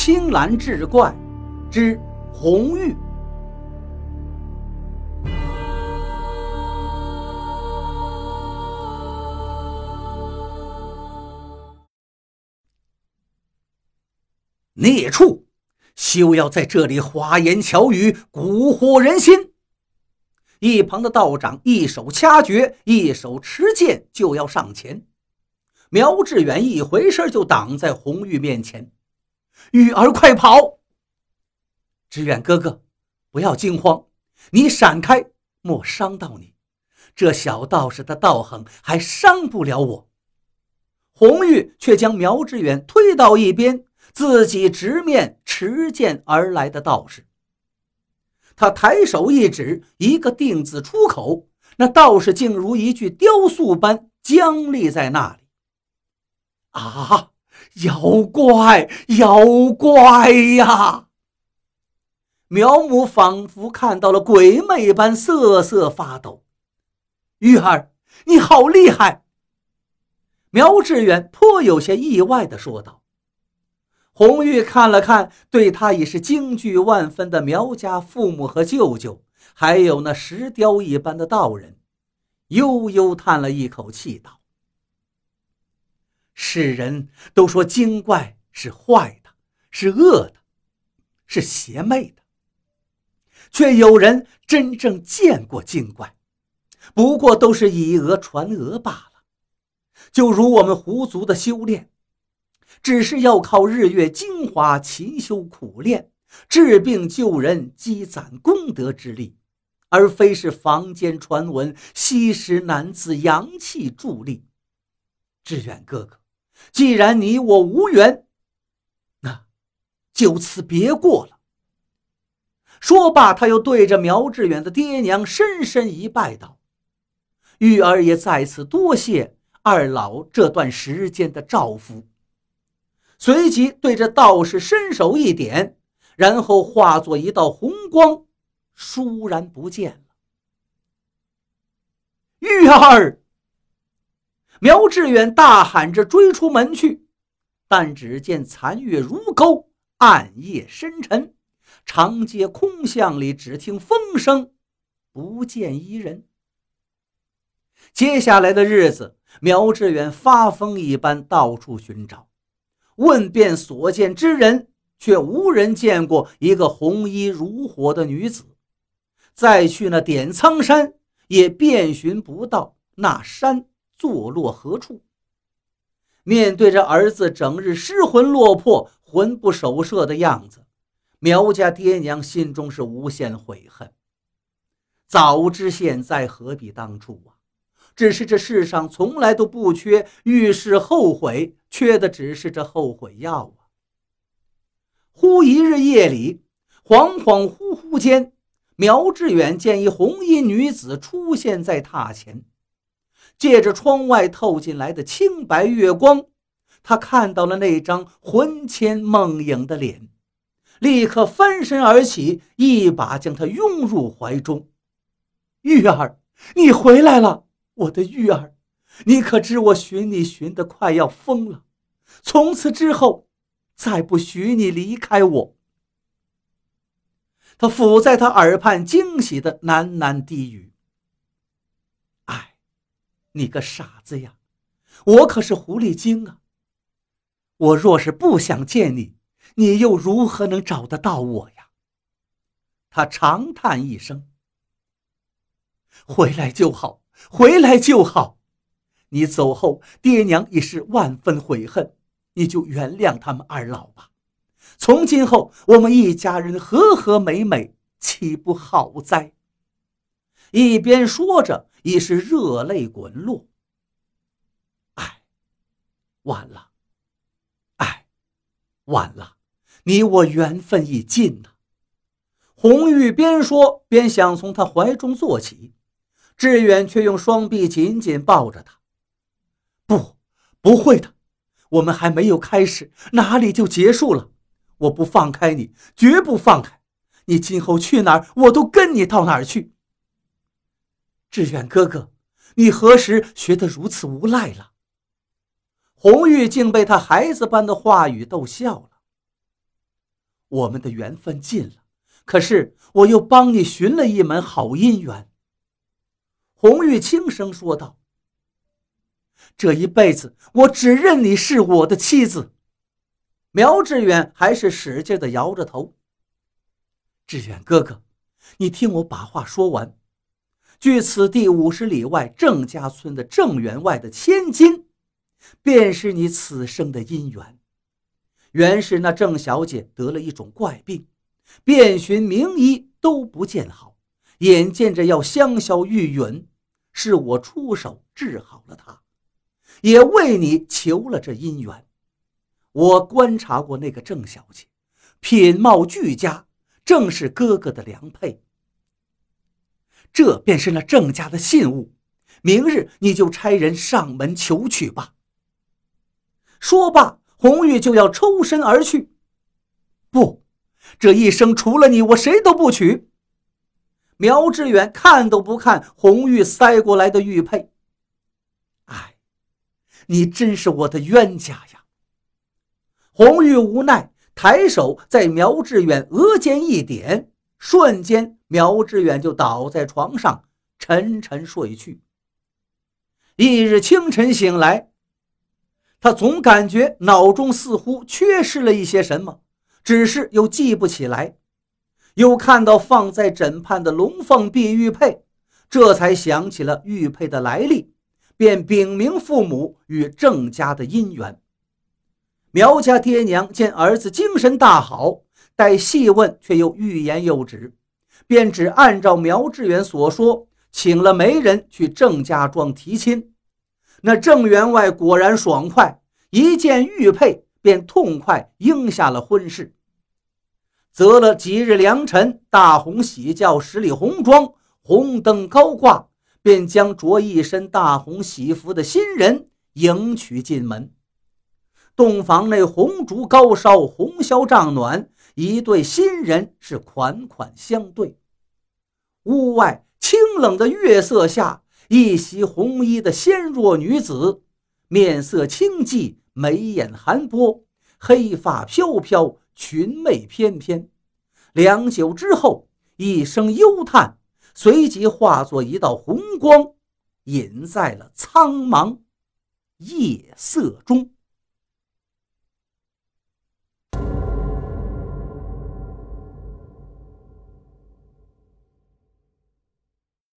青蓝志怪之红玉。孽畜，休要在这里花言巧语，蛊惑人心！一旁的道长一手掐诀，一手持剑，就要上前。苗志远一回身就挡在红玉面前：“雨儿，快跑！志远哥哥，不要惊慌，你闪开，莫伤到你。这小道士的道行还伤不了我。”红玉却将苗志远推到一边。自己直面持剑而来的道士，他抬手一指，一个“定”字出口，那道士竟如一具雕塑般僵立在那里。啊！妖怪，妖怪呀！苗母仿佛看到了鬼魅般瑟瑟发抖。玉儿，你好厉害！苗志远颇有些意外地说道。红玉看了看对他已是惊惧万分的苗家父母和舅舅，还有那石雕一般的道人，悠悠叹了一口气，道：“世人都说精怪是坏的，是恶的，是邪魅的，却有人真正见过精怪，不过都是以讹传讹罢了。就如我们狐族的修炼。”只是要靠日月精华勤修苦练，治病救人，积攒功德之力，而非是坊间传闻吸食男子阳气助力。志远哥哥，既然你我无缘，那就此别过了。说罢，他又对着苗志远的爹娘深深一拜，道：“玉儿也在此多谢二老这段时间的照拂。”随即对着道士伸手一点，然后化作一道红光，倏然不见了。玉儿，苗志远大喊着追出门去，但只见残月如钩，暗夜深沉，长街空巷里只听风声，不见一人。接下来的日子，苗志远发疯一般到处寻找。问遍所见之人，却无人见过一个红衣如火的女子。再去那点苍山，也遍寻不到那山坐落何处。面对着儿子整日失魂落魄、魂不守舍的样子，苗家爹娘心中是无限悔恨。早知现在，何必当初啊！只是这世上从来都不缺遇事后悔，缺的只是这后悔药啊！忽一日夜里，恍恍惚惚间，苗志远见一红衣女子出现在榻前，借着窗外透进来的清白月光，他看到了那张魂牵梦萦的脸，立刻翻身而起，一把将她拥入怀中。玉儿，你回来了。我的玉儿，你可知我寻你寻得快要疯了，从此之后，再不许你离开我。他抚在他耳畔，惊喜的喃喃低语：“，你个傻子呀，我可是狐狸精啊！我若是不想见你，你又如何能找得到我呀？”他长叹一声：“回来就好。”回来就好，你走后，爹娘已是万分悔恨，你就原谅他们二老吧。从今后，我们一家人和和美美，岂不好哉？一边说着，已是热泪滚落。哎，晚了，哎，晚了，你我缘分已尽呐。红玉边说边想从他怀中坐起。志远却用双臂紧紧抱着他。不，不会的，我们还没有开始，哪里就结束了？我不放开你，绝不放开你。今后去哪儿，我都跟你到哪儿去。志远哥哥，你何时学得如此无赖了？红玉竟被他孩子般的话语逗笑了。我们的缘分尽了，可是我又帮你寻了一门好姻缘。”红玉轻声说道：“这一辈子，我只认你是我的妻子。”苗志远还是使劲的摇着头。志远哥哥，你听我把话说完。距此地五十里外郑家村的郑员外的千金，便是你此生的姻缘。原是那郑小姐得了一种怪病，遍寻名医都不见好，眼见着要香消玉殒，是我出手治好了她，也为你求了这姻缘。我观察过那个郑小姐，品貌俱佳，正是哥哥的良配。这便是那郑家的信物，明日你就差人上门求取吧。说罢，红玉就要抽身而去。不，这一生除了你，我谁都不娶。苗志远看都不看红玉塞过来的玉佩。哎，你真是我的冤家呀！红玉无奈，抬手在苗志远额间一点，瞬间。苗志远就倒在床上，沉沉睡去。一日清晨醒来，他总感觉脑中似乎缺失了一些什么，只是又记不起来。又看到放在枕畔的龙凤碧玉佩，这才想起了玉佩的来历，便禀明父母与郑家的姻缘。苗家爹娘见儿子精神大好，待细问却又欲言又止。便只按照苗志远所说，请了媒人去郑家庄提亲。那郑员外果然爽快，一见玉佩便痛快应下了婚事。择了吉日良辰，大红喜轿十里红妆，红灯高挂，便将着一身大红喜服的新人迎娶进门。洞房内红烛高烧，红绡帐暖。一对新人是款款相对，屋外清冷的月色下，一袭红衣的纤弱女子，面色清寂，眉眼含波，黑发飘飘，裙袂翩翩。良久之后，一声幽叹，随即化作一道红光，隐在了苍茫夜色中。